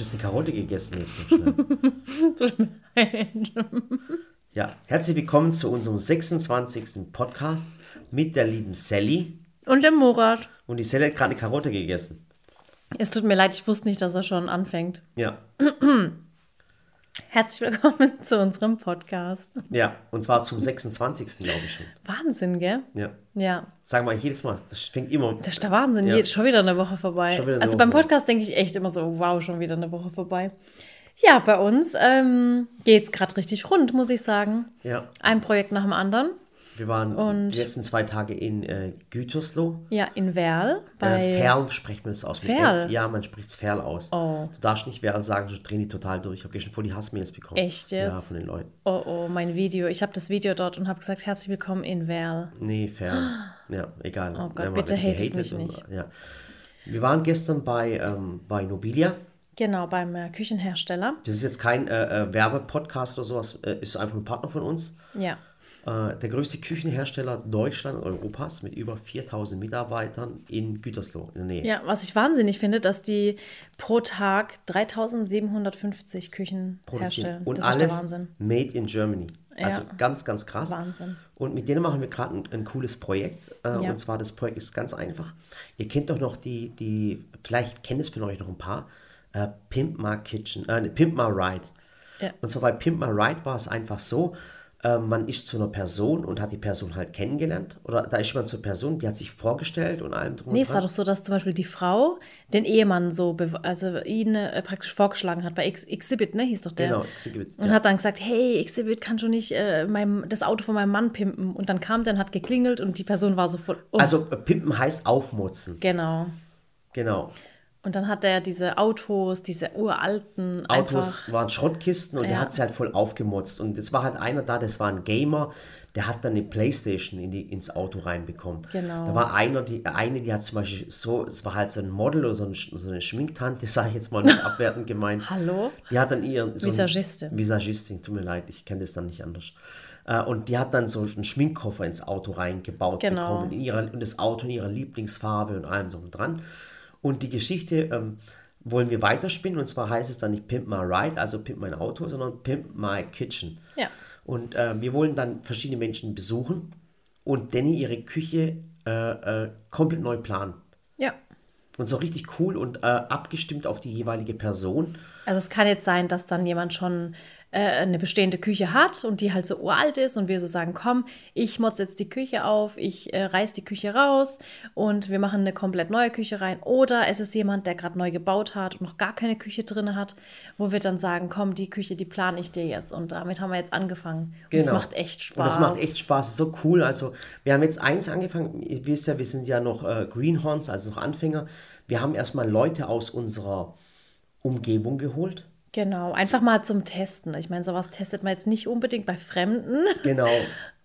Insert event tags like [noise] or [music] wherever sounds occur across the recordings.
hast jetzt eine Karotte gegessen jetzt noch schnell. [laughs] Leid. Ja, herzlich willkommen zu unserem 26. Podcast mit der lieben Sally. Und der Murat. Und die Sally hat gerade eine Karotte gegessen. Es tut mir leid, ich wusste nicht, dass er schon anfängt. Ja, [clears throat] Herzlich willkommen [laughs] zu unserem Podcast. ja. Und zwar zum 26. glaube ich schon. Wahnsinn, gell? Ja. Ja, Sagen wir jedes Mal, das fängt immer. das ist der Wahnsinn. Ja. Jetzt schon wieder eine Woche vorbei. Eine also Woche beim. Podcast denke ich echt immer so, wow, schon wieder eine Woche vorbei. Ja, bei uns ähm, geht es gerade richtig rund, muss ich sagen. Ja. Ein Projekt nach dem anderen. Wir waren Und- die letzten zwei Tage in äh, Gütersloh. Ja, in Werl. Bei Äh, Ferl spricht man das aus. Ferl? Ja, man spricht es Ferl aus. Oh. Du darfst nicht Ferl sagen, sonst drehen die total durch. Ich habe gestern voll die Hassmails bekommen. Echt Ja, jetzt? von den Leuten. Oh, oh, mein Video. Ich habe das Video dort und habe gesagt, herzlich willkommen in Werl. Nee, Ferl. Ja, egal. Oh Gott, haben bitte hatet mich und, nicht. Ja. Wir waren gestern bei, ähm, bei Nobilia. Genau, beim äh, Küchenhersteller. Das ist jetzt kein äh, äh, Werbepodcast oder sowas, äh, ist einfach ein Partner von uns. Ja. Äh, der größte Küchenhersteller Deutschland und Europas mit über 4000 Mitarbeitern in Gütersloh in der Nähe. Ja, was ich wahnsinnig finde, dass die pro Tag 3750 Küchen produzieren. herstellen. Und alles made in Germany. Also Ja. ganz, ganz krass. Wahnsinn. Und mit denen machen wir gerade ein, ein cooles Projekt. Äh, Ja. Und zwar das Projekt ist ganz einfach. Ihr kennt doch noch die, die vielleicht kennt es von euch noch ein paar, äh, Pimp My Kitchen, äh, Pimp My Ride. Ja. Und zwar bei Pimp My Ride war es einfach so, äh, man ist zu einer Person und hat die Person halt kennengelernt. Oder da ist jemand zur Person, die hat sich vorgestellt und allem drum Nee, und es war doch so, dass zum Beispiel die Frau den Ehemann so, also ihn äh, praktisch vorgeschlagen hat bei Ex Exhibit, ne, hieß doch der. Genau, Exhibit, Und ja. hat dann gesagt, hey, Exhibit kann schon nicht äh, mein, das Auto von meinem Mann pimpen. Und dann kam der und hat geklingelt und die Person war so voll, oh, Also äh, Pimpen heißt aufmutzen. genau. Genau. Und dann hat er diese Autos, diese uralten, Autos einfach, waren Schrottkisten und der Ja. hat sie halt voll aufgemotzt. Und jetzt war halt einer da, das war ein Gamer, der hat dann eine Playstation in die, ins Auto reinbekommen. Genau. Da war einer, die, eine, die hat zum Beispiel so, es war halt so ein Model oder so, ein, so eine Schminktante, [laughs] sage ich jetzt mal nicht abwertend gemeint. Hallo? Die hat dann ihren... So Visagistin. Visagistin, tut mir leid, ich kenne das dann nicht anders. Äh, Und die hat dann so einen Schminkkoffer ins Auto reingebaut Genau. bekommen. In ihrer, und das Auto in ihrer Lieblingsfarbe und allem drum und dran. Und die Geschichte ähm, wollen wir weiterspinnen. Und zwar heißt es dann nicht Pimp My Ride, also Pimp mein Auto, sondern Pimp My Kitchen. Ja. Und äh, wir wollen dann verschiedene Menschen besuchen und Danny ihre Küche äh, äh, komplett neu planen. ja. Und so richtig cool und äh, abgestimmt auf die jeweilige Person. Also es kann jetzt sein, dass dann jemand schon äh, eine bestehende Küche hat und die halt so uralt ist und wir so sagen, komm, ich motze jetzt die Küche auf, ich äh, reiß die Küche raus und wir machen eine komplett neue Küche rein. Oder es ist jemand, der gerade neu gebaut hat und noch gar keine Küche drin hat, wo wir dann sagen, komm, die Küche, die plane ich dir jetzt. Und damit haben wir jetzt angefangen. Und es Genau. macht echt Spaß. Und das macht echt Spaß, ist so cool. Also, wir haben jetzt eins angefangen, ihr wisst ja, wir sind ja noch äh, Greenhorns, also noch Anfänger. Wir haben erstmal Leute aus unserer Umgebung geholt. Genau, einfach mal zum Testen. Ich meine, sowas testet man jetzt nicht unbedingt bei Fremden, [laughs] Genau,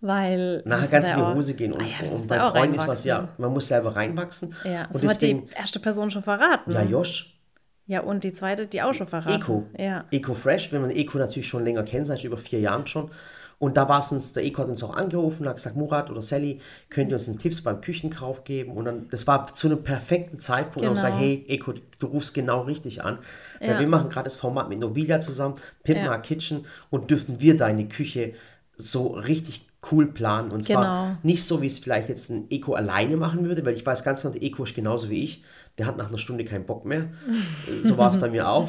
weil... nachher ganz in die Hose gehen. Und, Ah ja, und bei Freunden ist was, ja, man muss selber reinwachsen. Ja, und das hat deswegen, die erste Person schon verraten. ja, Josh, Ja, und die zweite, die auch schon verraten. Eco. Ja. Eco Fresh, wenn man Eco natürlich schon länger kennt, seit über vier Jahren schon. Und da war es uns, der Eco hat uns auch angerufen und hat gesagt, Murat oder Sally, könnt ihr uns einen Tipps beim Küchenkauf geben? Und dann, das war zu einem perfekten Zeitpunkt. Und Genau. ich gesagt, hey Eco, du rufst genau richtig an. Weil Ja. wir machen gerade das Format mit Nobilia zusammen, Pimp Ja. Kitchen und dürften wir deine Küche so richtig cool planen. Und zwar Genau. nicht so, wie es vielleicht jetzt ein Eco alleine machen würde, weil ich weiß ganz genau, der Eco ist genauso wie ich. Der hat nach einer Stunde keinen Bock mehr. [laughs] so war es bei mir auch.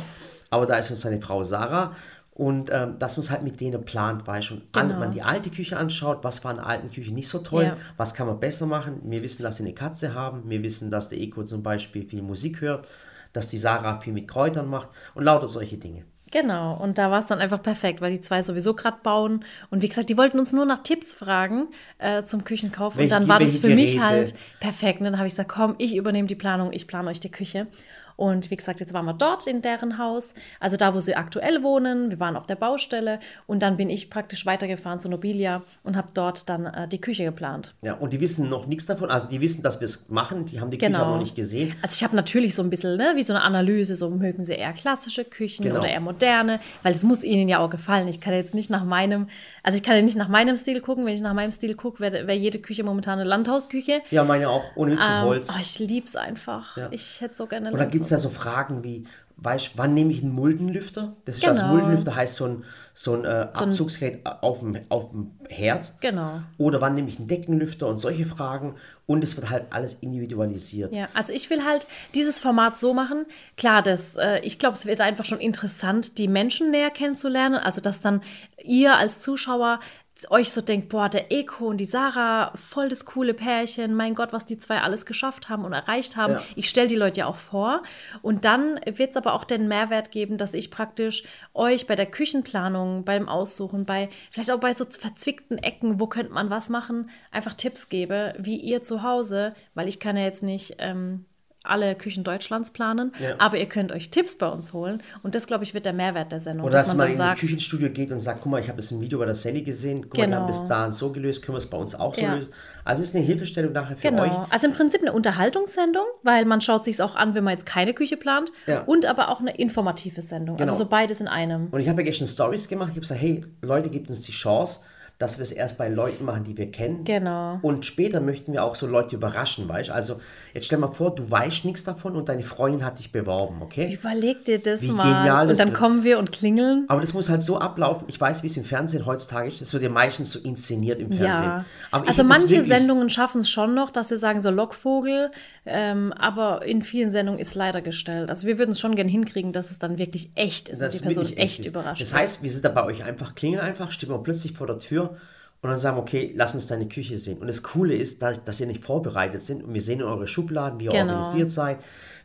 Aber da ist uns seine Frau Sarah. Und ähm, dass man es halt mit denen plant, weil schon an, Genau. man die alte Küche anschaut, was war in der alten Küche nicht so toll, Ja. was kann man besser machen. Wir wissen, dass sie eine Katze haben, wir wissen, dass der Eco zum Beispiel viel Musik hört, dass die Sarah viel mit Kräutern macht und lauter solche Dinge. Genau, und da war es dann einfach perfekt, weil die zwei sowieso gerade bauen. Und wie gesagt, die wollten uns nur nach Tipps fragen äh, zum Küchenkauf. Welche- und dann war das für mich Geräte? halt perfekt. Und dann habe ich gesagt, komm, ich übernehme die Planung, ich plane euch die Küche. Und wie gesagt, jetzt waren wir dort in deren Haus, also da, wo sie aktuell wohnen. Wir waren auf der Baustelle und dann bin ich praktisch weitergefahren zu Nobilia und habe dort dann äh, die Küche geplant. Ja, und die wissen noch nichts davon, also die wissen, dass wir es machen, die haben die Küche Genau. auch noch nicht gesehen. Also ich habe natürlich so ein bisschen, ne, wie so eine Analyse, so mögen sie eher klassische Küchen Genau. oder eher moderne, weil es muss ihnen ja auch gefallen. Ich kann jetzt nicht nach meinem, also ich kann ja nicht nach meinem Stil gucken. Wenn ich nach meinem Stil gucke, wäre wär jede Küche momentan eine Landhausküche. Ja, meine auch, ohne Ähm, Holz. oh, ich lieb's einfach. Ja. Ich hätte so gerne Und dann gibt es ja so Fragen wie, weißt wann nehme ich einen Muldenlüfter? Das ist also Genau. Muldenlüfter heißt so ein, so ein, äh, Abzugsgerät auf dem, auf dem Herd. Genau. Oder wann nehme ich einen Deckenlüfter und solche Fragen. Und es wird halt alles individualisiert. Ja, also ich will halt dieses Format so machen. Klar, das, äh, ich glaube, es wird einfach schon interessant, die Menschen näher kennenzulernen. Also, dass dann ihr als Zuschauer euch so denkt, boah, der Eko und die Sarah, voll das coole Pärchen, mein Gott, was die zwei alles geschafft haben und erreicht haben. Ja. Ich stelle die Leute ja auch vor. Und dann wird es aber auch den Mehrwert geben, dass ich praktisch euch bei der Küchenplanung, beim Aussuchen, bei vielleicht auch bei so verzwickten Ecken, wo könnte man was machen, einfach Tipps gebe, wie ihr zu Hause, weil ich kann ja jetzt nicht ähm, alle Küchen Deutschlands planen, Ja. aber ihr könnt euch Tipps bei uns holen. Und das, glaube ich, wird der Mehrwert der Sendung. Oder dass, man, dann in ein Küchenstudio geht und sagt, guck mal, ich habe das im Video bei der Sally gesehen, guck mal, die haben Genau. das da und so gelöst, können wir es bei uns auch so Ja. lösen. Also es ist eine Hilfestellung nachher für Genau. euch. Also im Prinzip eine Unterhaltungssendung, weil man schaut sich auch an, wenn man jetzt keine Küche plant. Ja. Und aber auch eine informative Sendung. Genau. Also so beides in einem. Und ich habe ja gestern Stories gemacht. Ich habe gesagt, hey, Leute, gebt uns die Chance, dass wir es erst bei Leuten machen, die wir kennen. Genau. Und später möchten wir auch so Leute überraschen, weißt Also jetzt stell mal vor, du weißt nichts davon und deine Freundin hat dich beworben, okay? Überleg dir das Wie mal. genial und das dann wird. kommen wir und klingeln. Aber das muss halt so ablaufen. Ich weiß, wie es im Fernsehen heutzutage ist. Das wird ja meistens so inszeniert im Fernsehen. Ja, Aber also manche Sendungen schaffen es schon noch, dass sie sagen so Lockvogel, ähm, aber in vielen Sendungen ist leider gestellt. Also wir würden es schon gern hinkriegen, dass es dann wirklich echt ist Das und die Person echt ist. überrascht Das heißt, wir sind da bei euch einfach, klingeln einfach, stehen wir plötzlich vor der Tür und dann sagen, wir, okay, lass uns deine Küche sehen. Und das Coole ist, dass, dass ihr nicht vorbereitet sind und wir sehen in eure Schubladen, wie ihr Genau. organisiert seid.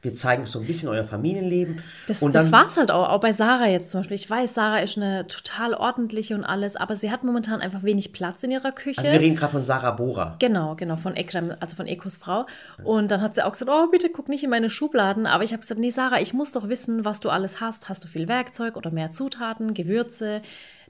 Wir zeigen so ein bisschen euer Familienleben. Das, und das war es halt auch, auch bei Sarah jetzt zum Beispiel. Ich weiß, Sarah ist eine total ordentliche und alles, aber sie hat momentan einfach wenig Platz in ihrer Küche. Also wir reden gerade von Sarah Bora. Genau, genau, von Ekrem, also von Ekos Frau. Und dann hat sie auch gesagt, oh, bitte guck nicht in meine Schubladen. Aber ich habe gesagt, nee, Sarah, ich muss doch wissen, was du alles hast. Hast du viel Werkzeug oder mehr Zutaten, Gewürze?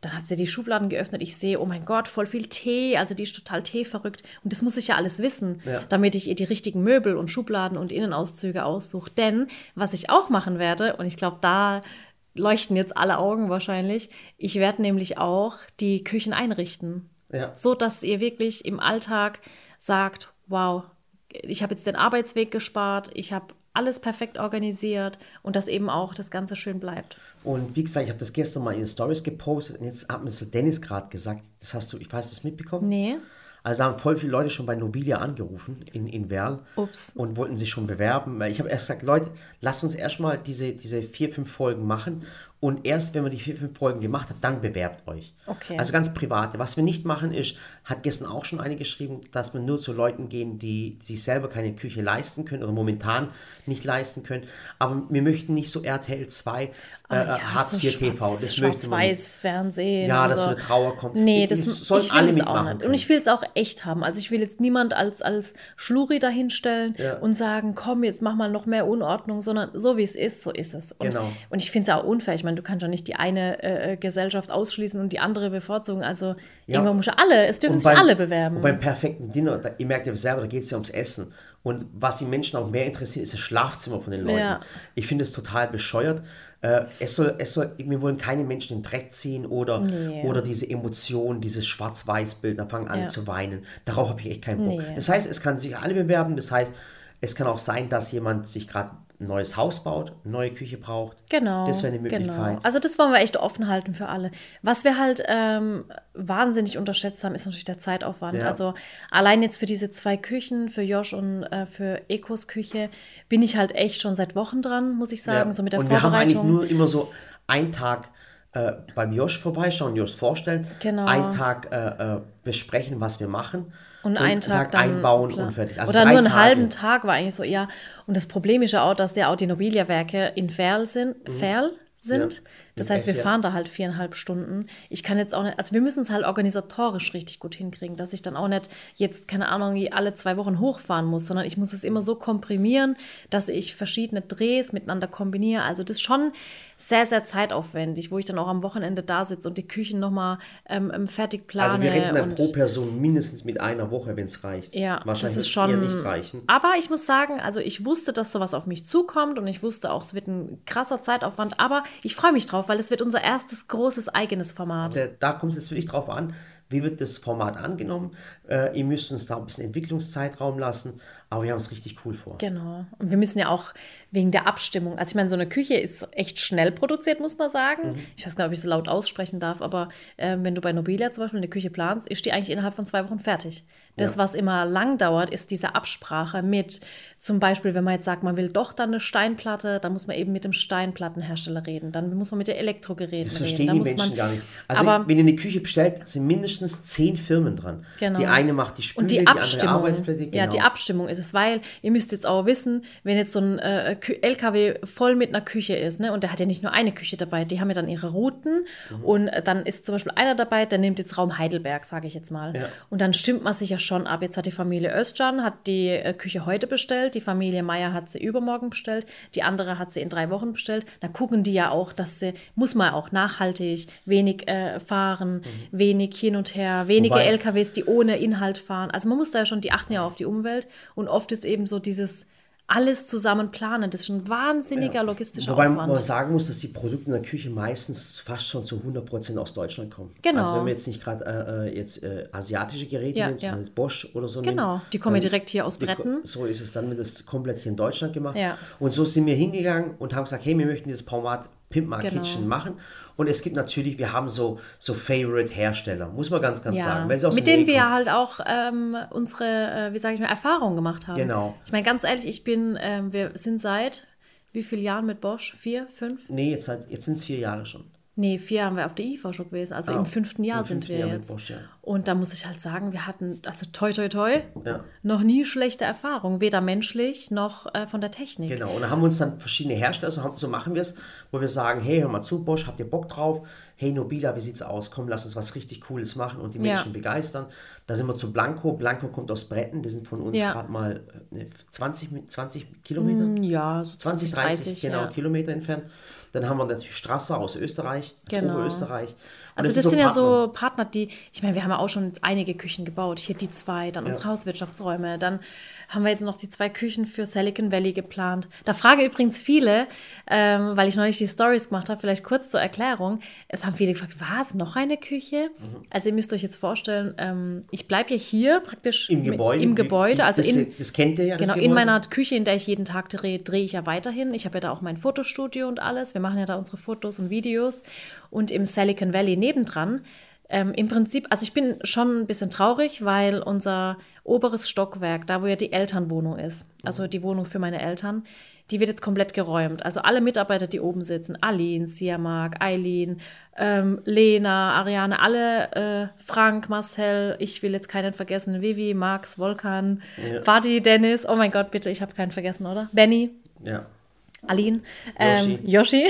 Dann hat sie die Schubladen geöffnet. Ich sehe, oh mein Gott, voll viel Tee. Also die ist total teeverrückt. Und das muss ich ja alles wissen, Ja. damit ich ihr die richtigen Möbel und Schubladen und Innenauszüge aussuche. Denn was ich auch machen werde, und ich glaube, da leuchten jetzt alle Augen wahrscheinlich, ich werde nämlich auch die Küchen einrichten. Ja. So dass ihr wirklich im Alltag sagt, wow, ich habe jetzt den Arbeitsweg gespart, ich habe alles perfekt organisiert und dass eben auch das Ganze schön bleibt. Und wie gesagt, ich habe das gestern mal in den Stories gepostet und jetzt hat mir das Dennis gerade gesagt. Das hast du, ich weiß, du es mitbekommen? Nee. Also da haben voll viele Leute schon bei Nobilia angerufen in, in Werl Ups. und wollten sich schon bewerben. Ich habe erst gesagt, Leute, lasst uns erstmal diese, diese vier, fünf Folgen machen und erst wenn wir die vier, fünf Folgen gemacht haben, dann bewerbt euch. Okay. Also ganz privat. Was wir nicht machen ist, hat gestern auch schon eine geschrieben, dass wir nur zu Leuten gehen, die sich selber keine Küche leisten können oder momentan nicht leisten können. Aber wir möchten nicht so RTL 2, äh, Hartz IV TV. Das. Schwarz-Weiß Fernsehen. Ja, dass so. eine Trauer kommt. Nee, Das das sollen ich will alle es auch mitmachen nicht. Und ich will es auch echt haben. Also ich will jetzt niemand als, als Schluri dahinstellen Ja. und sagen, komm, jetzt mach mal noch mehr Unordnung, sondern so wie es ist, so ist es. Und, Genau. und ich finde es auch unfair. Ich meine, du kannst ja nicht die eine äh, Gesellschaft ausschließen und die andere bevorzugen. Also irgendwann muss ja alle, es dürfen Und sich beim- alle bewerben. Und beim perfekten Dinner, da, ihr merkt ja selber, da geht es ja ums Essen. Und was die Menschen auch mehr interessiert, ist das Schlafzimmer von den Leuten. Ja. Ich finde es total bescheuert. Äh, es soll, es soll, wir wollen keine Menschen in den Dreck ziehen oder, Nee. oder diese Emotion, dieses Schwarz-Weiß-Bild, da fangen an Ja. zu weinen. Darauf habe ich echt keinen Bock. Nee. Das heißt, es kann sich alle bewerben. Das heißt, es kann auch sein, dass jemand sich gerade ein neues Haus baut, eine neue Küche braucht. Genau. Das wäre eine Möglichkeit. Genau. Also das wollen wir echt offen halten für alle. Was wir halt ähm, wahnsinnig unterschätzt haben, ist natürlich der Zeitaufwand. Ja. Also allein jetzt für diese zwei Küchen, für Josh und äh, für Ekos Küche, bin ich halt echt schon seit Wochen dran, muss ich sagen, Ja. so mit der Und wir haben eigentlich Vorbereitung. nur immer so einen Tag äh, beim Josh vorbeischauen, Josh vorstellen, Genau. einen Tag äh, äh, besprechen, was wir machen und einen Tag, dann einbauen klar. und fertig. Also Oder nur einen Tage. halben Tag war eigentlich so, ja. Und das Problem ist ja auch, dass ja auch die Nobilia-Werke in Ferl sind. Ferl sind. Mhm. Ja, Das im heißt, wir fahren da halt viereinhalb Stunden. Ich kann jetzt auch nicht, also wir müssen es halt organisatorisch richtig gut hinkriegen, dass ich dann auch nicht jetzt, keine Ahnung, alle zwei Wochen hochfahren muss, sondern ich muss es immer so komprimieren, dass ich verschiedene Drehs miteinander kombiniere. Also das ist schon sehr, sehr zeitaufwendig, wo ich dann auch am Wochenende da sitze und die Küchen nochmal ähm, ähm, fertig plane. Also wir rechnen pro Person mindestens mit einer Woche, wenn es reicht. ja, Wahrscheinlich das ist schon. eher nicht reichen. Aber ich muss sagen, also ich wusste, dass sowas auf mich zukommt und ich wusste auch, es wird ein krasser Zeitaufwand. Aber ich freue mich drauf, weil es wird unser erstes großes eigenes Format. Da- Da kommt es jetzt wirklich drauf an, wie wird das Format angenommen. Äh, ihr müsst uns da ein bisschen Entwicklungszeitraum lassen. Aber wir haben es richtig cool vor. Genau. Und wir müssen ja auch wegen der Abstimmung, also ich meine, so eine Küche ist echt schnell produziert, muss man sagen. Mhm. Ich weiß gar nicht, ob ich es laut aussprechen darf, aber äh, wenn du bei Nobilia zum Beispiel eine Küche planst, ist die eigentlich innerhalb von zwei Wochen fertig. Das, ja. was immer lang dauert, ist diese Absprache mit, zum Beispiel, wenn man jetzt sagt, man will doch dann eine Steinplatte, dann muss man eben mit dem Steinplattenhersteller reden. Dann muss man mit den Elektrogeräten reden. Das verstehen reden. die Menschen gar nicht. Also, aber, wenn ihr eine Küche bestellt, sind mindestens zehn Firmen dran. Genau. Die eine macht die Spüle, Und die, die Abstimmung, andere Arbeitsplätze. Genau. Ja, die Abstimmung ist es, weil ihr müsst jetzt auch wissen, wenn jetzt so ein äh, LKW voll mit einer Küche ist, ne, und der hat ja nicht nur eine Küche dabei, die haben ja dann ihre Routen mhm. und äh, dann ist zum Beispiel einer dabei, der nimmt jetzt Raum Heidelberg, sage ich jetzt mal. Ja. Und dann stimmt man sich ja schon ab. Jetzt hat die Familie Özcan hat die äh, Küche heute bestellt, die Familie Meier hat sie übermorgen bestellt, die andere hat sie in drei Wochen bestellt. Da gucken die ja auch, dass sie, muss man auch nachhaltig, wenig äh, fahren, mhm. wenig hin und her, wenige Wobei, LKWs, die ohne Inhalt fahren. Also man muss da ja schon, die achten ja auf die Umwelt und oft ist eben so dieses alles zusammen planen. Das ist ein wahnsinniger ja. logistischer Wobei Aufwand. man sagen muss, dass die Produkte in der Küche meistens fast schon zu 100% aus Deutschland kommen. Genau. Also wenn wir jetzt nicht gerade äh, äh, jetzt äh, asiatische Geräte ja, nehmen, ja. Bosch oder so Genau, nehmen, die kommen dann, direkt hier aus Bretten. Die, so ist es, dann wird das komplett hier in Deutschland gemacht. Ja. Und so sind wir hingegangen und haben gesagt, hey, wir möchten dieses Format Pimp My genau. Kitchen machen. Und es gibt natürlich, wir haben so, so Favorite-Hersteller, muss man ganz, ganz ja. sagen. Mit denen wir halt auch ähm, unsere, äh, wie sage ich mal, Erfahrungen gemacht haben. Genau. Ich meine, ganz ehrlich, ich bin, äh, wir sind seit wie vielen Jahren mit Bosch? Vier, fünf? Nee, jetzt, jetzt sind es vier Jahre schon. Nee, vier haben wir auf der IFA schon gewesen. Also ah, im fünften Jahr im sind wir Jahr jetzt. Bosch, ja. Und da muss ich halt sagen, wir hatten, also toi toi toi, ja. noch nie schlechte Erfahrungen. Weder menschlich noch äh, von der Technik. Genau, und da haben wir uns dann verschiedene Hersteller, so, so machen wir es, wo wir sagen, hey, hör mal zu, Bosch, habt ihr Bock drauf? Hey Nobila, wie sieht's aus? Komm, lass uns was richtig Cooles machen und die Menschen ja. begeistern. Da sind wir zu Blanco. Blanco kommt aus Bretten, die sind von uns gerade mal 20, äh, 20 Kilometer? Mm, ja, so 20, 30, 30 genau, Kilometer entfernt. Dann haben wir natürlich Strasser aus Österreich, aus genau. Oberösterreich. Also das, das sind, so ja so Partner, die, ich meine, wir haben ja auch schon einige Küchen gebaut. Hier die zwei, dann ja. unsere Hauswirtschaftsräume, dann haben wir jetzt noch die zwei Küchen für Silicon Valley geplant. Da frage übrigens viele, ähm, weil ich neulich die Stories gemacht habe, vielleicht kurz zur Erklärung. Es haben viele gefragt, was, noch eine Küche? Mhm. Also ihr müsst euch jetzt vorstellen, ähm, ich bleibe ja hier praktisch im Gebäude. Im Gebäude. Also das, in, das kennt ihr ja. Genau, in meiner Küche, in der ich jeden Tag drehe, drehe ich ja weiterhin. Ich habe ja da auch mein Fotostudio und alles. Wir machen ja da unsere Fotos und Videos. Und im Silicon Valley nebendran ähm, Im Prinzip, also ich bin schon ein bisschen traurig, weil unser oberes Stockwerk, da wo ja die Elternwohnung ist, also die Wohnung für meine Eltern, die wird jetzt komplett geräumt. Also alle Mitarbeiter, die oben sitzen, Aline, Siamak, Eileen, ähm, Lena, Ariane, alle, äh, Frank, Marcel, ich will jetzt keinen vergessen, Vivi, Max, Volkan, ja. Vadi, Dennis, oh mein Gott, bitte, ich habe keinen vergessen, oder? Benny. Ja. Aline, ähm, Yoshi,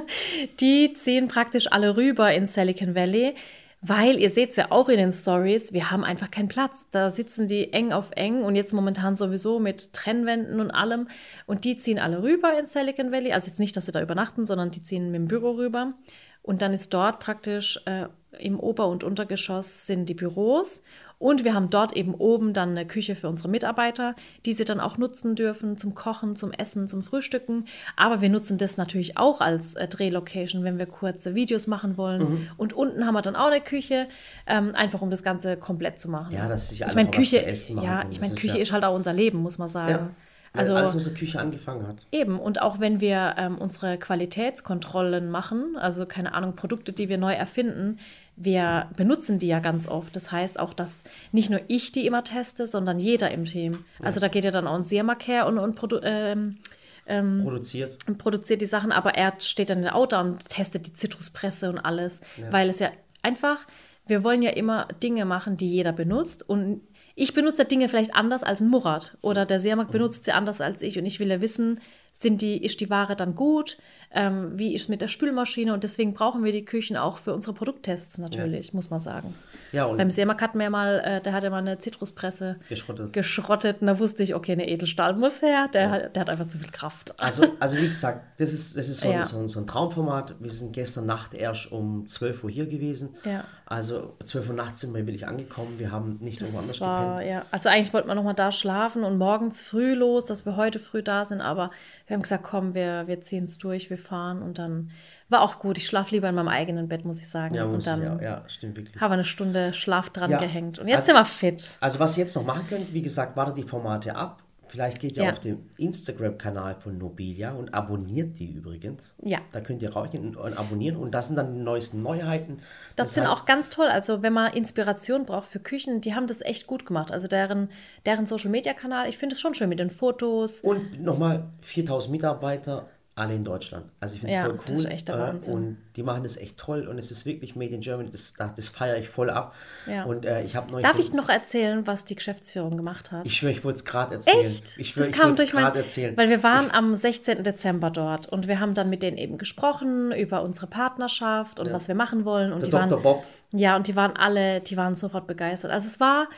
[laughs] die ziehen praktisch alle rüber in Silicon Valley. Weil ihr seht es ja auch in den Stories, wir haben einfach keinen Platz. Da sitzen die eng auf eng und jetzt momentan sowieso mit Trennwänden und allem. Und die ziehen alle rüber in Silicon Valley. Also jetzt nicht, dass sie da übernachten, sondern die ziehen mit dem Büro rüber. Und dann ist dort praktisch äh, im Ober- und Untergeschoss sind die Büros und wir haben dort eben oben dann eine Küche für unsere Mitarbeiter, die sie dann auch nutzen dürfen zum Kochen, zum Essen, zum Frühstücken. Aber wir nutzen das natürlich auch als äh, Drehlocation, wenn wir kurze Videos machen wollen. Mhm. Und unten haben wir dann auch eine Küche, ähm, einfach um das Ganze komplett zu machen. Ja, das ist ja ich meine Küche, ja, ich meine Küche ist, ja ist halt auch unser Leben, muss man sagen. Ja. Also alles, was die Küche angefangen hat. Eben, und auch wenn wir ähm, unsere Qualitätskontrollen machen, also keine Ahnung, Produkte, die wir neu erfinden, wir benutzen die ja ganz oft. Das heißt auch, dass nicht nur ich die immer teste, sondern jeder im Team. Also da geht ja dann auch ein Siermark her und, und produ ähm, ähm, produziert. produziert die Sachen, aber er steht dann in der Auto und testet die Zitruspresse und alles, ja. weil es ja einfach, wir wollen ja immer Dinge machen, die jeder benutzt und ich benutze Dinge vielleicht anders als Murat oder der Seermarkt mhm. benutzt sie anders als ich und ich will ja wissen, sind die, ist die Ware dann gut? Ähm, wie ist es mit der Spülmaschine? Und deswegen brauchen wir die Küchen auch für unsere Produkttests natürlich, ja. muss man sagen. Ja, und Beim Seemark hatten wir mal, äh, der hatte mal eine Zitruspresse geschrottet. geschrottet. Und da wusste ich, okay, eine Edelstahl muss her. Der, ja. hat, der hat einfach zu viel Kraft. Also, also wie gesagt, das ist, das ist so, ja. so, so, ein Traumformat. Wir sind gestern Nacht erst um 12 Uhr hier gewesen. Ja. Also 12 Uhr nachts sind wir wirklich angekommen. Wir haben nicht das irgendwo anders war, gepennt. Ja. Also eigentlich wollten wir nochmal da schlafen und morgens früh los, dass wir heute früh da sind. Aber wir haben gesagt, komm, wir, wir ziehen es durch, wir fahren und dann war auch gut. Ich schlafe lieber in meinem eigenen Bett, muss ich sagen. Ja, und dann ja, ja, stimmt wirklich. Haben wir eine Stunde Schlaf dran ja, gehängt. Und jetzt also, sind wir fit. Also, was ihr jetzt noch machen könnt, wie gesagt, wartet die Formate ab. Vielleicht geht ihr Ja. auf den Instagram-Kanal von Nobilia und abonniert die übrigens. Ja. Da könnt ihr rausgehen und abonnieren und das sind dann die neuesten Neuheiten. Das, sind auch ganz toll. Also wenn man Inspiration braucht für Küchen, die haben das echt gut gemacht. Also deren, deren Social-Media-Kanal, ich finde es schon schön mit den Fotos. Und nochmal 4000 Mitarbeiter, alle in Deutschland. Also ich finde es Ja, voll das cool. ist echt der äh, Wahnsinn. Und die machen das echt toll und es ist wirklich Made in Germany. Das, das, das feiere ich voll ab. Ja. Und äh, ich. Darf ich noch erzählen, was die Geschäftsführung gemacht hat? Ich schwöre, ich wollte es gerade erzählen. Echt? Ich schwöre, das ich kam durch mein, gerade erzählen. weil wir waren am 16. Dezember dort und wir haben dann mit denen eben gesprochen über unsere Partnerschaft und was wir machen wollen und Der die waren Dr. Bob. ja und die waren alle, die waren sofort begeistert. Also es war,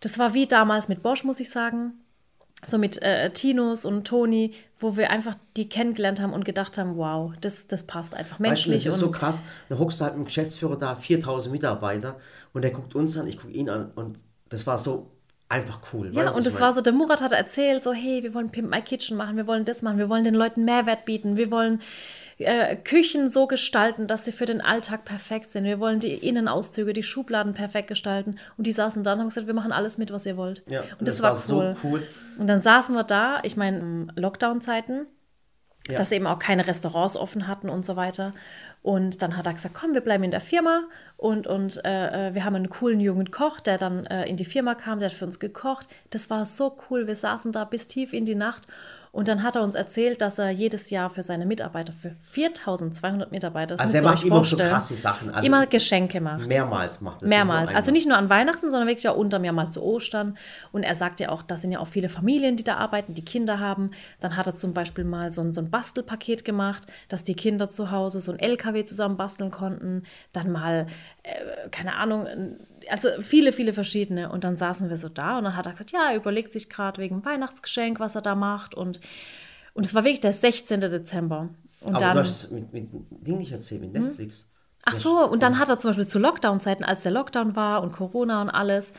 das war wie damals mit Bosch, muss ich sagen, so mit äh, Tinus und Toni, wo wir einfach die kennengelernt haben und gedacht haben, wow, das, das passt einfach Weißt du, menschlich das ist so krass. Da hockst du halt mit dem Geschäftsführer da, 4000 Mitarbeiter und der guckt uns an, ich gucke ihn an und das war so einfach cool. Ja, und es mein? war so, der Murat hat erzählt, so, hey, wir wollen Pimp My Kitchen machen, wir wollen das machen, wir wollen den Leuten Mehrwert bieten, wir wollen äh, Küchen so gestalten, dass sie für den Alltag perfekt sind, wir wollen die Innenauszüge, die Schubladen perfekt gestalten. Und die saßen da und haben gesagt, wir machen alles mit, was ihr wollt. Ja, und das, war, cool. so cool. Und dann saßen wir da, ich meine, in Lockdown-Zeiten, Ja. dass eben auch keine Restaurants offen hatten und so weiter. Und dann hat er gesagt, komm, wir bleiben in der Firma und, und äh, äh, wir haben einen coolen jungen Koch, der dann äh, in die Firma kam, der hat für uns gekocht. Das war so cool. Wir saßen da bis tief in die Nacht und dann hat er uns erzählt, dass er jedes Jahr für seine Mitarbeiter, für 4200 Mitarbeiter, das Also er macht immer so krasse Sachen. Also immer Geschenke macht. mehrmals macht das. Mehrmals. Also nicht nur an Weihnachten, sondern wirklich auch unterm Jahr mal zu Ostern. Und er sagt ja auch, da sind ja auch viele Familien, die da arbeiten, die Kinder haben. Dann hat er zum Beispiel mal so ein, so ein Bastelpaket gemacht, dass die Kinder zu Hause so ein LKW zusammen basteln konnten. Dann mal, äh, keine Ahnung, also viele, viele verschiedene. Und dann saßen wir so da und dann hat er gesagt, ja, er überlegt sich gerade wegen Weihnachtsgeschenk, was er da macht. Und, und es war wirklich der 16. Dezember. Und Aber dann, du hast es mit, mit Ding nicht erzählt, mit Netflix. Ach so, und dann hat er zum Beispiel zu Lockdown-Zeiten, als der Lockdown war und Corona und alles,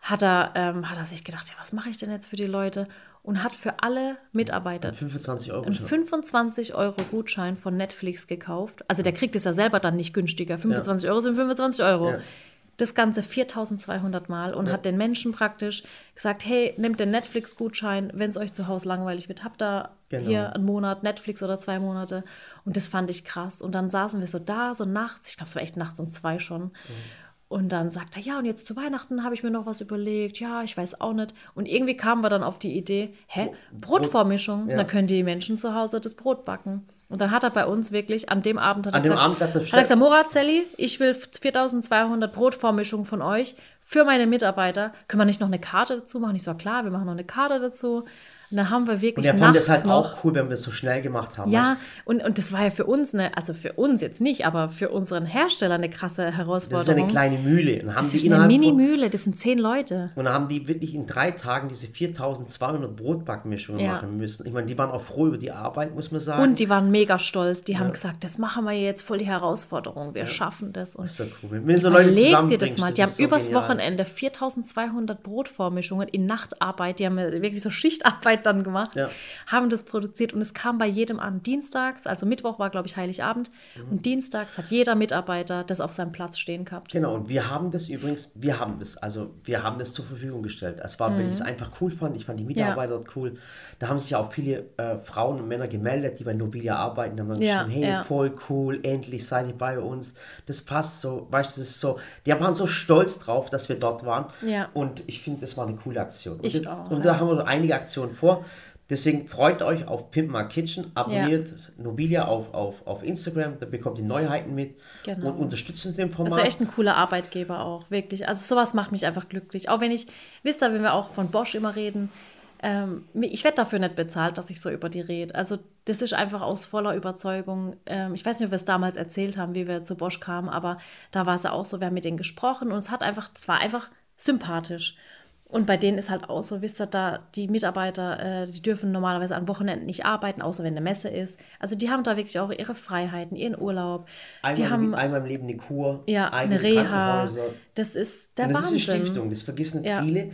hat er, ähm, hat er sich gedacht, ja, was mache ich denn jetzt für die Leute? Und hat für alle Mitarbeiter 25 Euro einen schon. 25 Euro Gutschein von Netflix gekauft. Also der kriegt es ja selber dann nicht günstiger. 25 Euro sind 25 Euro. Ja. Das Ganze 4200 Mal und hat den Menschen praktisch gesagt, hey, nehmt den Netflix-Gutschein, wenn es euch zu Hause langweilig wird, habt da Genau. hier einen Monat Netflix oder zwei Monate. Und das fand ich krass. Und dann saßen wir so da, so nachts, ich glaube, es war echt nachts um zwei schon. Und dann sagt er, ja, und jetzt zu Weihnachten habe ich mir noch was überlegt. Ja, ich weiß auch nicht. Und irgendwie kamen wir dann auf die Idee, hä, Brotvormischung. ja. Dann können die Menschen zu Hause das Brot backen. Und dann hat er bei uns wirklich, an dem Abend hat An er gesagt, Abend hat er gesagt, ich will 4200 Brotvormischungen von euch für meine Mitarbeiter. Können wir nicht noch eine Karte dazu machen? Ich so, klar, wir machen noch eine Karte dazu. Und dann haben wir Und wirklich er fand nachts das halt noch auch cool, wenn wir das so schnell gemacht haben. ja, und, und das war ja für uns eine, also für uns jetzt nicht, aber für unseren Hersteller eine krasse du? Das Herausforderung. ist eine kleine Mühle. Und haben das die ist eine Mini-Mühle, das sind zehn Leute. Und dann haben die wirklich in drei Tagen diese 4200 Brotbackmischungen Ja. machen müssen. Ich meine, die waren auch froh über die Arbeit, muss man sagen. Und die waren mega stolz. Die haben gesagt, das machen wir jetzt voll die Herausforderung. Wir schaffen das. Und das ist so cool. Wenn so Leute dir das mal. Die haben so übers genial. Wochenende 4200 Brotvormischungen in Nachtarbeit. Die haben ja wirklich so Schichtarbeit dann gemacht. Ja. Haben das produziert und es kam bei jedem an. Dienstags, also Mittwoch war, glaube ich, Heiligabend. Mhm. Und dienstags hat jeder Mitarbeiter das auf seinem Platz stehen gehabt. Genau, und wir haben das übrigens, wir haben das, also wir haben das zur Verfügung gestellt. Es war, wenn ich es Mhm. einfach cool fand, ich fand die Mitarbeiter dort cool. Da haben sich ja auch viele äh, Frauen und Männer gemeldet, die bei Nobilia arbeiten, die haben dann Ja, geschrieben, hey, ja. voll cool, endlich seid ihr bei uns. Das passt so, weißt du, das ist so, die waren so stolz drauf, dass wir dort waren. Ja. Und ich finde, das war eine coole Aktion. Und, Ich jetzt, auch, und ja. da haben wir noch einige Aktionen vor. Deswegen freut euch auf Pimp My Kitchen, abonniert Nobilia auf, auf, auf Instagram, da bekommt ihr Neuheiten mit Genau. und unterstützt uns den Format. Also echt ein cooler Arbeitgeber auch, wirklich. Also sowas macht mich einfach glücklich. Auch wenn ich, wisst ihr, wenn wir auch von Bosch immer reden, ähm, ich werde dafür nicht bezahlt, dass ich so über die rede. Also das ist einfach aus voller Überzeugung. Ähm, ich weiß nicht, ob wir es damals erzählt haben, wie wir zu Bosch kamen, aber da war es ja auch so, wir haben mit denen gesprochen und es hat einfach, es war einfach sympathisch. Und bei denen ist halt auch so, wisst ihr, da die Mitarbeiter, äh, die dürfen normalerweise an Wochenenden nicht arbeiten, außer wenn eine Messe ist. Also die haben da wirklich auch ihre Freiheiten, ihren Urlaub. Einmal, die haben einmal im Leben eine Kur, ja, eine Reha. Das ist der Und das Wahnsinn. ist eine Stiftung, das vergessen Ja. viele.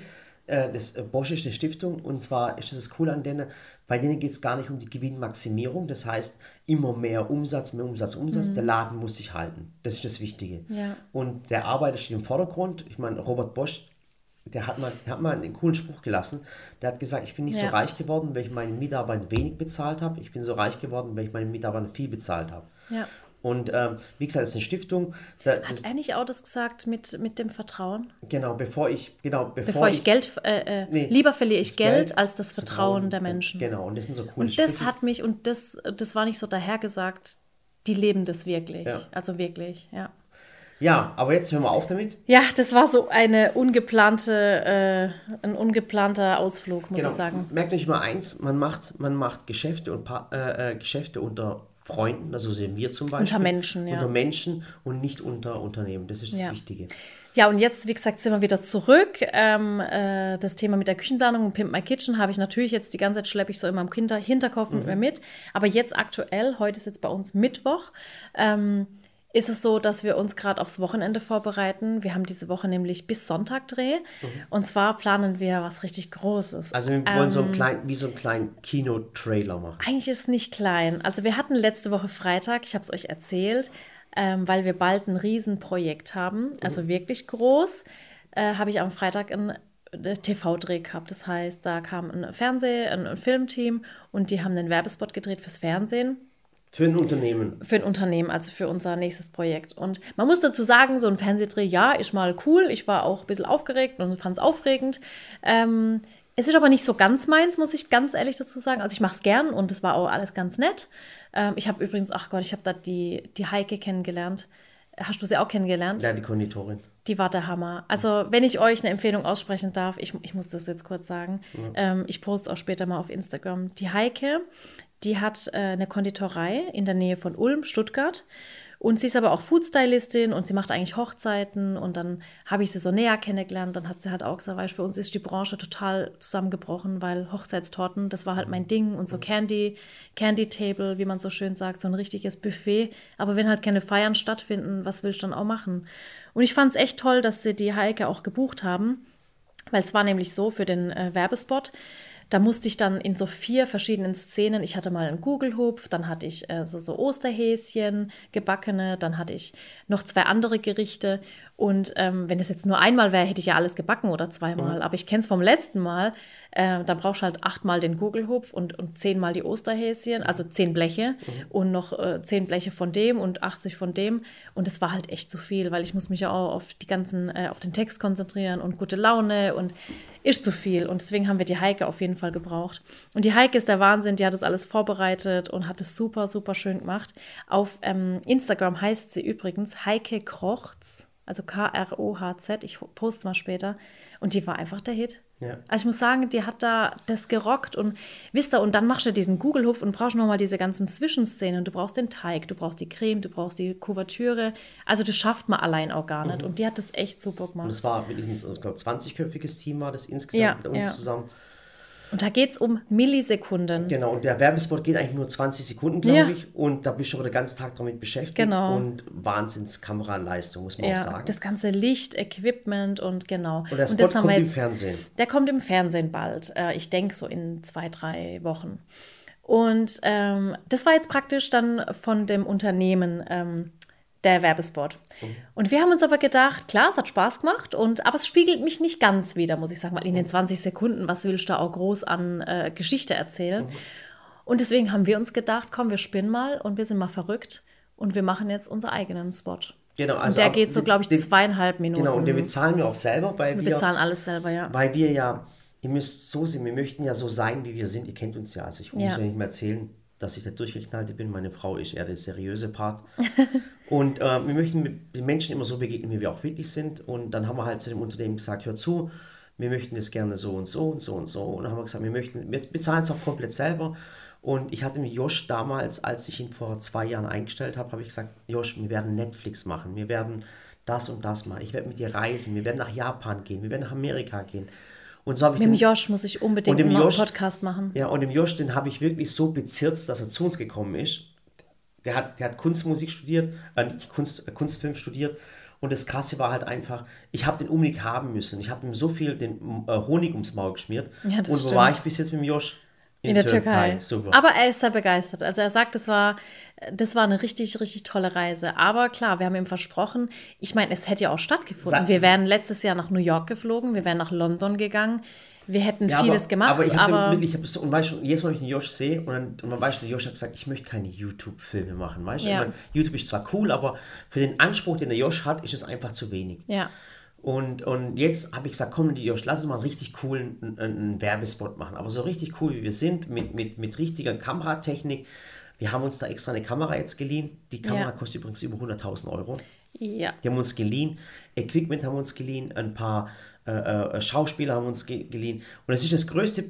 Äh, Das äh, Bosch ist eine Stiftung und zwar ist das das Coole an denen, bei denen geht es gar nicht um die Gewinnmaximierung, das heißt immer mehr Umsatz, mehr Umsatz, Umsatz, der Laden muss sich halten. Das ist das Wichtige. Mhm. Ja. Und der Arbeiter steht im Vordergrund. Ich meine, Robert Bosch der hat mal, der hat mal einen coolen Spruch gelassen. Der hat gesagt, ich bin nicht so Ja. reich geworden, weil ich meinen Mitarbeitern wenig bezahlt habe. Ich bin so reich geworden, weil ich meinen Mitarbeitern viel bezahlt habe. Ja. Und ähm, wie gesagt, das ist eine Stiftung. Da, Hat er nicht auch das gesagt mit, mit dem Vertrauen? genau, bevor ich, genau, bevor, Bevor ich Geld, äh, äh, Nee. lieber verliere ich Geld, Geld, als das Vertrauen der Menschen. Genau, und das sind so coole Und das Sprüche. hat mich, und das, das war nicht so dahergesagt, die leben das wirklich. Ja. Also wirklich, ja. Ja, aber jetzt hören wir auf damit. Ja, das war so eine ungeplante, äh, ein ungeplanter Ausflug, muss Genau. ich sagen. Merkt euch mal eins, man macht, man macht Geschäfte und Pa- äh, äh, Geschäfte unter Freunden, also sehen wir zum Beispiel. Unter Menschen, ja. Unter Menschen und nicht unter Unternehmen. Das ist das Ja. Wichtige. Ja, und jetzt, wie gesagt, sind wir wieder zurück. Ähm, äh, das Thema mit der Küchenplanung und Pimp My Kitchen habe ich natürlich jetzt die ganze Zeit schleppe ich so immer im Hinterkopf Mhm. mit mir mit. Aber jetzt aktuell, heute ist jetzt bei uns Mittwoch, ähm, ist es so, dass wir uns gerade aufs Wochenende vorbereiten. Wir haben diese Woche nämlich bis Sonntag Dreh. Und zwar planen wir was richtig Großes. Mhm. Also wir wollen so Ähm. einen kleinen, wie so einen kleinen Kino-Trailer machen. Eigentlich ist es nicht klein. Also wir hatten letzte Woche Freitag, ich habe es euch erzählt, ähm, weil wir bald ein Riesenprojekt haben, also wirklich groß, äh, habe ich am Freitag ein äh, TV-Dreh gehabt. Das heißt, da kam ein Fernseh-, ein, ein Filmteam und die haben einen Werbespot gedreht fürs Fernsehen Für ein Unternehmen. für ein Unternehmen, also für unser nächstes Projekt. Und man muss dazu sagen, so ein Fernsehdreh, ja, ist mal cool. Ich war auch ein bisschen aufgeregt und fand es aufregend. Ähm, es ist aber nicht so ganz meins, muss ich ganz ehrlich dazu sagen. Also ich mache es gern und es war auch alles ganz nett. Ähm, ich habe übrigens, ach Gott, ich habe da die, die Heike kennengelernt. Hast du sie auch kennengelernt? Ja, die Konditorin. Die war der Hammer. Also, wenn ich euch eine Empfehlung aussprechen darf, ich, ich muss das jetzt kurz sagen. Ähm, ich poste auch später mal auf Instagram. Die Heike, die hat äh, eine Konditorei in der Nähe von Ulm, Stuttgart. Und sie ist aber auch Foodstylistin und sie macht eigentlich Hochzeiten. Und dann habe ich sie so näher kennengelernt. Dann hat sie halt auch gesagt, weißt, für uns ist die Branche total zusammengebrochen, weil Hochzeitstorten, das war halt mein Ding. Und so Candy, Candy Table, wie man so schön sagt, so ein richtiges Buffet. Aber wenn halt keine Feiern stattfinden, was willst du dann auch machen? Und ich fand es echt toll, dass sie die Heike auch gebucht haben. Weil es war nämlich so für den äh, Werbespot, da musste ich dann in so vier verschiedenen Szenen, ich hatte mal einen Gugelhupf, dann hatte ich äh, so, so Osterhäschen, gebackene, dann hatte ich noch zwei andere Gerichte. Und ähm, wenn es jetzt nur einmal wäre, hätte ich ja alles gebacken oder zweimal. Aber ich kenne es vom letzten Mal. Äh, da brauchst du halt achtmal den Gugelhupf und, und zehnmal die Osterhäschen, also zehn Bleche und noch äh, zehn Bleche von dem und 80 von dem. Und es war halt echt zu viel, weil ich muss mich ja auch auf die ganzen, äh, auf den Text konzentrieren und gute Laune und ist zu viel. Und deswegen haben wir die Heike auf jeden Fall gebraucht. Und die Heike ist der Wahnsinn, die hat das alles vorbereitet und hat es super, super schön gemacht. Auf ähm, Instagram heißt sie übrigens Heike Krochz, also K-R-O-H-Z. Ich poste mal später. Und die war einfach der Hit. Ja. Also ich muss sagen, die hat da das gerockt und wisst ihr, und dann machst du diesen Google-Hupf und brauchst nochmal diese ganzen Zwischenszenen. Du brauchst den Teig, du brauchst die Creme, du brauchst die Kuvertüre. Also das schafft man allein auch gar nicht. Und die hat das echt super Und gemacht. es war wirklich ein, ich glaube, 20-köpfiges Team war das insgesamt Ja, mit uns ja. zusammen. Und da geht es um Millisekunden. Genau, und der Werbespot geht eigentlich nur 20 Sekunden, glaube Ja. ich. Und da bist du aber den ganzen Tag damit beschäftigt. Genau. Und Wahnsinns-Kameraleistung, muss man auch Ja, sagen. das ganze Licht, Equipment und genau. und der Spot das haben kommt wir im jetzt- Fernsehen. Der kommt im Fernsehen bald. Äh, ich denke so in zwei, drei Wochen. Und ähm, das war jetzt praktisch dann von dem Unternehmen ähm, der Werbespot. Und wir haben uns aber gedacht, klar, es hat Spaß gemacht, und, aber es spiegelt mich nicht ganz wieder, muss ich sagen, weil in den 20 Sekunden, was willst du da auch groß an äh, Geschichte erzählen? Und deswegen haben wir uns gedacht, komm, wir spinnen mal und wir sind mal verrückt und wir machen jetzt unseren eigenen Spot. Genau, und also der ab- geht so, glaube ich, den- zweieinhalb Minuten. Genau, und den bezahlen wir auch selber, weil wir wir, bezahlen alles selber, ja. weil wir ja, ihr müsst so sehen, wir möchten ja so sein, wie wir sind. Ihr kennt uns ja, also ich muss Ja. ja nicht mehr erzählen, dass ich da durchgeknallt bin. Meine Frau ist eher der seriöse Part. [laughs] und äh, wir möchten den Menschen immer so begegnen, wie wir auch wirklich sind. Und dann haben wir halt zu dem Unternehmen gesagt, hör zu, wir möchten das gerne so und so und so und so. Und dann haben wir gesagt, wir möchten, wir bezahlen es auch komplett selber. Und ich hatte mit Josh damals, als ich ihn vor zwei Jahren eingestellt habe, habe ich gesagt, Josh, wir werden Netflix machen, wir werden das und das machen, ich werde mit dir reisen, wir werden nach Japan gehen, wir werden nach Amerika gehen. Und so habe ich Mit dem Josh muss ich unbedingt einen Josh- Podcast machen. ja, und dem Josh, den habe ich wirklich so bezirzt, dass er zu uns gekommen ist. Der hat, der hat Kunstmusik studiert, äh, Kunst, äh, Kunstfilm studiert. Und das Krasse war halt einfach, ich habe den unbedingt haben müssen. Ich habe ihm so viel den äh, Honig ums Maul geschmiert. Ja, und wo stimmt. war ich bis jetzt mit dem Josh? In, der, Türkei. Super. Aber er ist sehr begeistert. Also er sagt, das war, das war eine richtig, richtig tolle Reise. Aber klar, wir haben ihm versprochen, ich meine, es hätte ja auch stattgefunden. Sag, wir wären letztes Jahr nach New York geflogen, wir wären nach London gegangen. Wir hätten ja, vieles aber, gemacht. Aber ich habe hab so, und weißt schon, jedes Mal, wenn ich den Josh sehe, und, dann, und man weiß schon, Josh hat gesagt, ich möchte keine YouTube-Filme machen. Weißt ja. meine, YouTube ist zwar cool, aber für den Anspruch, den der Josh hat, ist es einfach zu wenig. Ja. Und, und jetzt habe ich gesagt, komm, Josh, lass uns mal einen richtig coolen einen, Werbespot machen. Aber so richtig cool, wie wir sind, mit, mit, mit richtiger Kameratechnik. Wir haben uns da extra eine Kamera jetzt geliehen. Die Kamera ja. kostet übrigens über 100.000 Euro. Ja. Die haben uns geliehen. Equipment haben uns geliehen. Ein paar äh, äh, Schauspieler haben uns ge geliehen. Und das ist das größte,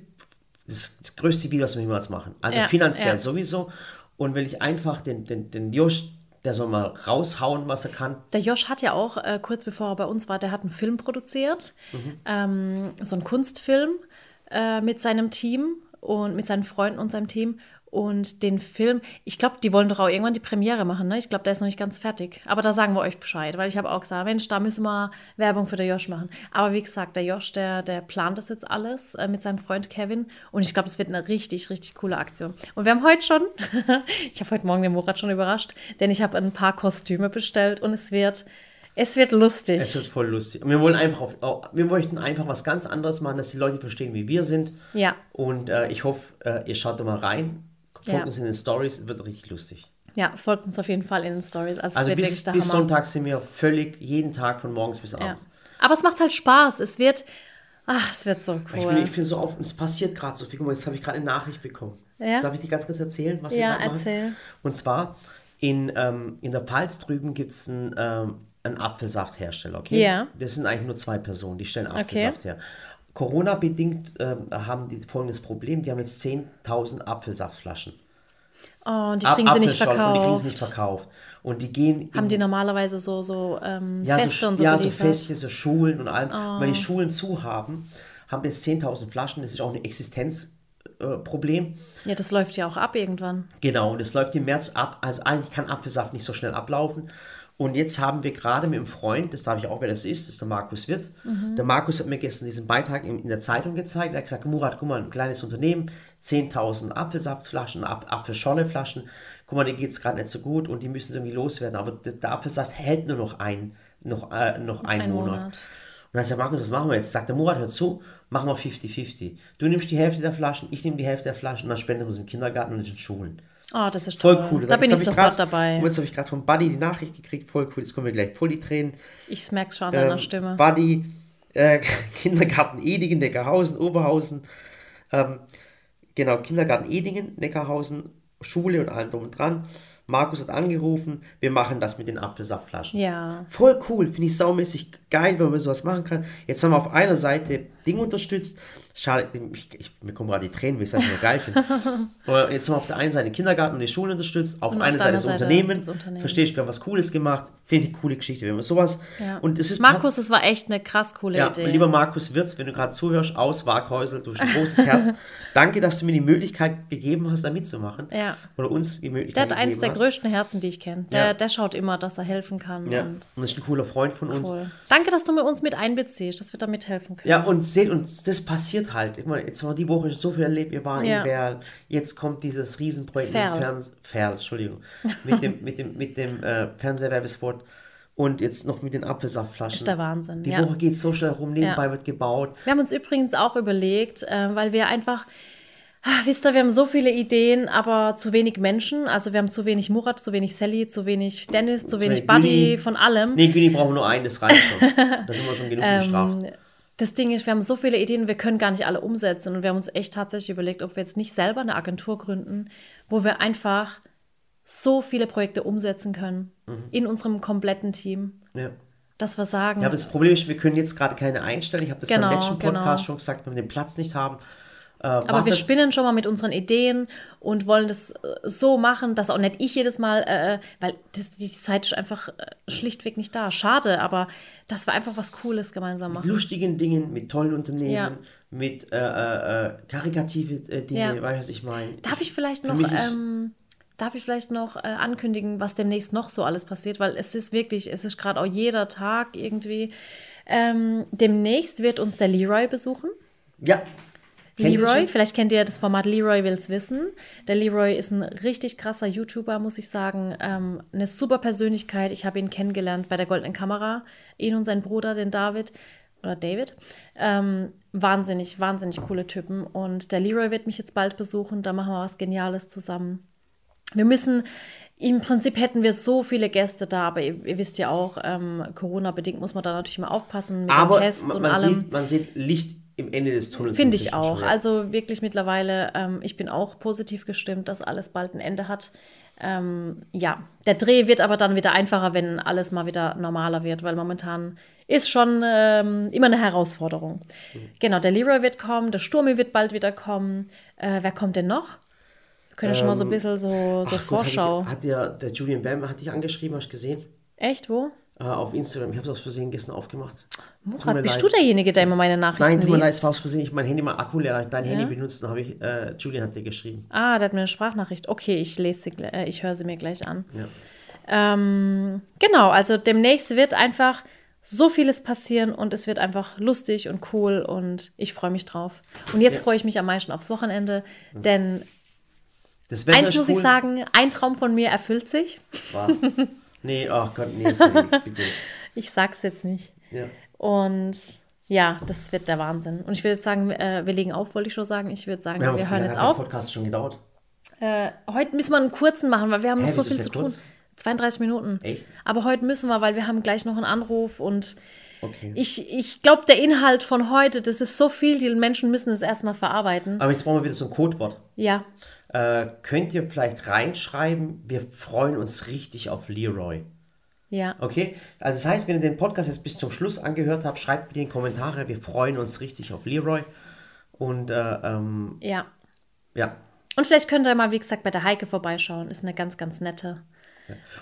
das, das größte Video, was wir jemals machen. Also ja, finanziell ja. sowieso. Und weil ich einfach den, den, den Josh der soll mal raushauen, was er kann. Der Josh hat ja auch, äh, kurz bevor er bei uns war, der hat einen Film produziert, mhm. ähm, so einen Kunstfilm äh, mit seinem Team und mit seinen Freunden und seinem Team. Und den Film, ich glaube, die wollen doch auch irgendwann die Premiere machen, ne? Ich glaube, der ist noch nicht ganz fertig. Aber da sagen wir euch Bescheid, weil ich habe auch gesagt, Mensch, da müssen wir Werbung für den Josh machen. Aber wie gesagt, der Josh, der, der plant das jetzt alles äh, mit seinem Freund Kevin. Und ich glaube, das wird eine richtig, richtig coole Aktion. Und wir haben heute schon, [laughs] ich habe heute Morgen den Murat schon überrascht, denn ich habe ein paar Kostüme bestellt und es wird. Es wird lustig. Es wird voll lustig. Und wir wollen einfach auf, wir möchten einfach was ganz anderes machen, dass die Leute verstehen, wie wir sind. Ja. Und äh, ich hoffe, äh, ihr schaut da mal rein Folgt ja. uns in den Stories, wird richtig lustig. Ja, folgt uns auf jeden Fall in den Stories. Also, also bis, bis Sonntag sind wir völlig jeden Tag von morgens bis abends. Ja. Aber es macht halt Spaß. Es wird, ach, es wird so cool. Ich bin, ich bin so auf, es passiert gerade so viel. Guck mal, jetzt habe ich gerade eine Nachricht bekommen. Ja? Darf ich die ganz kurz erzählen, was ja, ich erzähl. Machen? Und zwar in, ähm, in der Pfalz drüben gibt es einen, ähm, einen Apfelsafthersteller, okay? Ja. Das sind eigentlich nur zwei Personen, die stellen Apfelsaft okay. her. Corona-bedingt äh, haben die folgendes Problem: Die haben jetzt 10.000 Apfelsaftflaschen. Oh, und die kriegen sie nicht verkauft. Und die kriegen sie nicht verkauft. Und die gehen. Haben die normalerweise so, so ähm, ja, Feste so, und so Ja, geliefert? so Feste, so Schulen und allem. Oh. Wenn die Schulen zu haben, haben jetzt 10.000 Flaschen. Das ist auch ein Existenzproblem. Äh, ja, das läuft ja auch ab irgendwann. Genau, und es läuft im März ab. Also eigentlich kann Apfelsaft nicht so schnell ablaufen. Und jetzt haben wir gerade mit einem Freund, das darf ich auch, wer das ist, das ist der Markus Wirt. Mhm. Der Markus hat mir gestern diesen Beitrag in, in, der Zeitung gezeigt. Er hat gesagt, Murat, guck mal, ein kleines Unternehmen, 10.000 Apfelsaftflaschen, Ap Apfelschorleflaschen. Guck mal, denen geht es gerade nicht so gut und die müssen irgendwie loswerden. Aber der, der Apfelsaft hält nur noch, ein, noch, äh, noch einen ein Monat. Monat. Und dann sagt Markus, was machen wir jetzt? Sagt der Murat, hör zu, machen wir 50-50. Du nimmst die Hälfte der Flaschen, ich nehme die Hälfte der Flaschen und dann spenden wir es im Kindergarten und in den Schulen. Oh, das ist toll. Voll cool. Da bin ich sofort grad, dabei. Jetzt habe ich gerade von Buddy die Nachricht gekriegt, voll cool. Jetzt kommen wir gleich voll die Tränen. Ich merke schon an deiner ähm, Stimme. Buddy, äh, [laughs] Kindergarten Edingen, Neckarhausen, Oberhausen. Ähm, genau, Kindergarten Edingen, Neckarhausen, Schule und allem drum und dran. Markus hat angerufen, wir machen das mit den Apfelsaftflaschen. Ja. Voll cool, finde ich saumäßig geil, wenn man sowas machen kann. Jetzt haben wir auf einer Seite Ding unterstützt, Schade, ich, ich, mir kommen gerade die Tränen, weil ich es einfach nur geil finde. [laughs] jetzt haben wir auf der einen Seite den Kindergarten und die Schulen unterstützt, auf, einer Seite das Seite Unternehmen. Das Unternehmen. Verstehst du, wir haben was Cooles gemacht. Finde ich eine coole Geschichte, wenn wir sowas. Ja. Und es ist Markus, es war echt eine krass coole ja, Idee. Lieber Markus Wirz, wenn du gerade zuhörst, aus Waghäusel, du hast ein großes Herz. [laughs] Danke, dass du mir die Möglichkeit gegeben hast, da mitzumachen. Ja. Oder uns die Möglichkeit Der hat eins der hast. größten Herzen, die ich kenne. Der, ja. der schaut immer, dass er helfen kann. Ja. Und, und ist ein cooler Freund von uns. Cool. Danke, dass du mir uns mit einbeziehst, dass wir da mithelfen können. Ja, und seht, und das passiert halt. Ich meine, jetzt wir die Woche so viel erlebt. Wir waren ja. in Berl. Jetzt kommt dieses Riesenprojekt Ferl. mit dem Fernseh, Ferl, Entschuldigung, mit dem, mit dem, mit dem äh, Fernsehwerbespot und jetzt noch mit den Apfelsaftflaschen. Ist der Wahnsinn. Die ja. Woche geht so schnell rum, nebenbei ja. wird gebaut. Wir haben uns übrigens auch überlegt, äh, weil wir einfach, ach, wisst ihr, wir haben so viele Ideen, aber zu wenig Menschen. Also wir haben zu wenig Murat, zu wenig Sally, zu wenig Dennis, zu, zu wenig Buddy, Güni. von allem. Nee, Güni brauchen nur einen, das reicht schon. da sind wir schon genug [laughs] ähm, bestraft das Ding ist, wir haben so viele Ideen, wir können gar nicht alle umsetzen. Und wir haben uns echt tatsächlich überlegt, ob wir jetzt nicht selber eine Agentur gründen, wo wir einfach so viele Projekte umsetzen können mhm. in unserem kompletten Team. Ja. Dass wir sagen. Ja, aber das Problem ist, wir können jetzt gerade keine einstellen. Ich habe das genau, beim letzten Podcast genau. schon gesagt, wenn wir den Platz nicht haben. Äh, Aber wir spinnen schon mal mit unseren Ideen und wollen das äh, so machen, dass auch nicht ich jedes Mal, äh, weil das, die Zeit ist einfach äh, schlichtweg nicht da. Schade, aber dass wir einfach was Cooles gemeinsam machen. Mit lustigen Dingen, mit tollen Unternehmen, ja. mit äh, äh, karikative Dinge, ja. weißt du, was ich meine? Darf ich vielleicht noch. Ähm, darf ich vielleicht noch äh, ankündigen, was demnächst noch so alles passiert? Weil es ist wirklich, es ist gerade auch jeder Tag irgendwie. Ähm, demnächst wird uns der Leroy besuchen. Ja, Kennt Leroy, vielleicht kennt ihr das Format Leroy will's wissen. Der Leroy ist ein richtig krasser YouTuber, muss ich sagen. Ähm, eine super Persönlichkeit. Ich habe ihn kennengelernt bei der Goldenen Kamera. Ihn und sein Bruder, den David oder David. Ähm, wahnsinnig, wahnsinnig coole Typen. Und der Leroy wird mich jetzt bald besuchen. Da machen wir was Geniales zusammen. Wir müssen, im Prinzip hätten wir so viele Gäste da, aber ihr, ihr wisst ja auch, ähm, Corona-bedingt muss man da natürlich mal aufpassen mit Aber den Tests man, und man, allem. sieht, man sieht Licht im Ende des Tunnels. Finde ich auch. schon, ja. Also wirklich mittlerweile, ähm, ich bin auch positiv gestimmt, dass alles bald ein Ende hat. Ähm, ja, der Dreh wird aber dann wieder einfacher, wenn alles mal wieder normaler wird, weil momentan ist schon ähm, immer eine Herausforderung. Mhm. Genau, der Leroy wird kommen, der Sturmi wird bald wieder kommen. Äh, wer kommt denn noch? Wir können ja schon mal so ein bisschen so, so Ähm, Ach Vorschau. Hat, ich, hat der, der Julian Bam hat dich angeschrieben, hast du gesehen? Echt, wo? Äh, auf Instagram. Ich habe es aus Versehen gestern aufgemacht. Murat, bist leid. du derjenige, der immer meine Nachrichten Nein, tut mir leid, es liest? war aus Versehen. Ich mein Handy mal Akku leer, dein Handy benutzt, dann habe ich, äh, Julian hat dir geschrieben. Ah, der hat mir eine Sprachnachricht. Okay, ich lese äh, ich höre sie mir gleich an. Ja. Ähm, genau, also demnächst wird einfach so vieles passieren und es wird einfach lustig und cool und ich freue mich drauf. Und jetzt Ja. freue ich mich am meisten aufs Wochenende, denn Das eins muss cool. ich sagen, ein Traum von mir erfüllt sich. Was? [laughs] nee, ach Gott, nee, sorry, [laughs] bitte. Ich sag's jetzt nicht. Ja. Und ja, das wird der Wahnsinn. Und ich würde jetzt sagen, äh, wir legen auf, wollte ich schon sagen. Ich würde sagen, wir, haben wie hören jetzt hat der auf. Podcast schon gedauert. Äh, heute müssen wir einen kurzen machen, weil wir haben noch Hä, so wieso viel zu der tun. kurz? 32 Minuten. Echt? Aber heute müssen wir, weil wir haben gleich noch einen Anruf und Okay. ich, ich glaube, der Inhalt von heute, das ist so viel, die Menschen müssen es erstmal verarbeiten. Aber jetzt brauchen wir wieder so ein Codewort. Ja, Äh, könnt ihr vielleicht reinschreiben, wir freuen uns richtig auf Leroy. ja. Okay? Also das heißt, wenn ihr den Podcast jetzt bis zum Schluss angehört habt, schreibt bitte in die Kommentare, wir freuen uns richtig auf Leroy. Und äh, ähm, Ja. ja. Und vielleicht könnt ihr mal, wie gesagt, bei der Heike vorbeischauen. Ist eine ganz, ganz nette.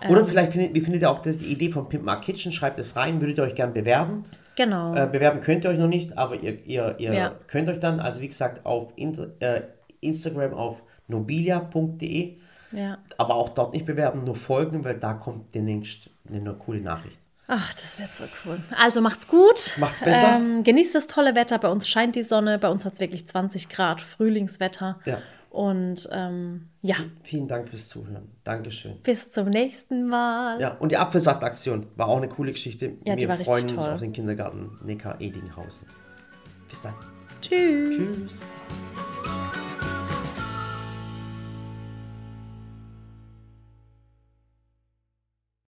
Oder vielleicht findet, wie findet ihr auch die die Idee von Pimp My Kitchen? Schreibt es rein, würdet ihr euch gern bewerben? Genau. Äh, bewerben könnt ihr euch noch nicht, aber ihr, ihr, ihr Ja. könnt euch dann, also wie gesagt, auf Inter, äh, Instagram auf nobilia.de, ja. aber auch dort nicht bewerben, nur folgen, weil da kommt demnächst eine coole Nachricht. Ach, das wird so cool. Also macht's gut. Macht's besser. Ähm, genießt das tolle Wetter. Bei uns scheint die Sonne. Bei uns hat es wirklich 20 Grad Frühlingswetter. Ja. Und ähm, ja, Vielen Dank fürs Zuhören. Dankeschön. bis zum nächsten Mal. Ja, und die Apfelsaftaktion war auch eine coole Geschichte. Ja, die Wir war richtig freuen uns toll. auf den Kindergarten Neckar Edinghausen. Bis dann. Tschüss. Tschüss.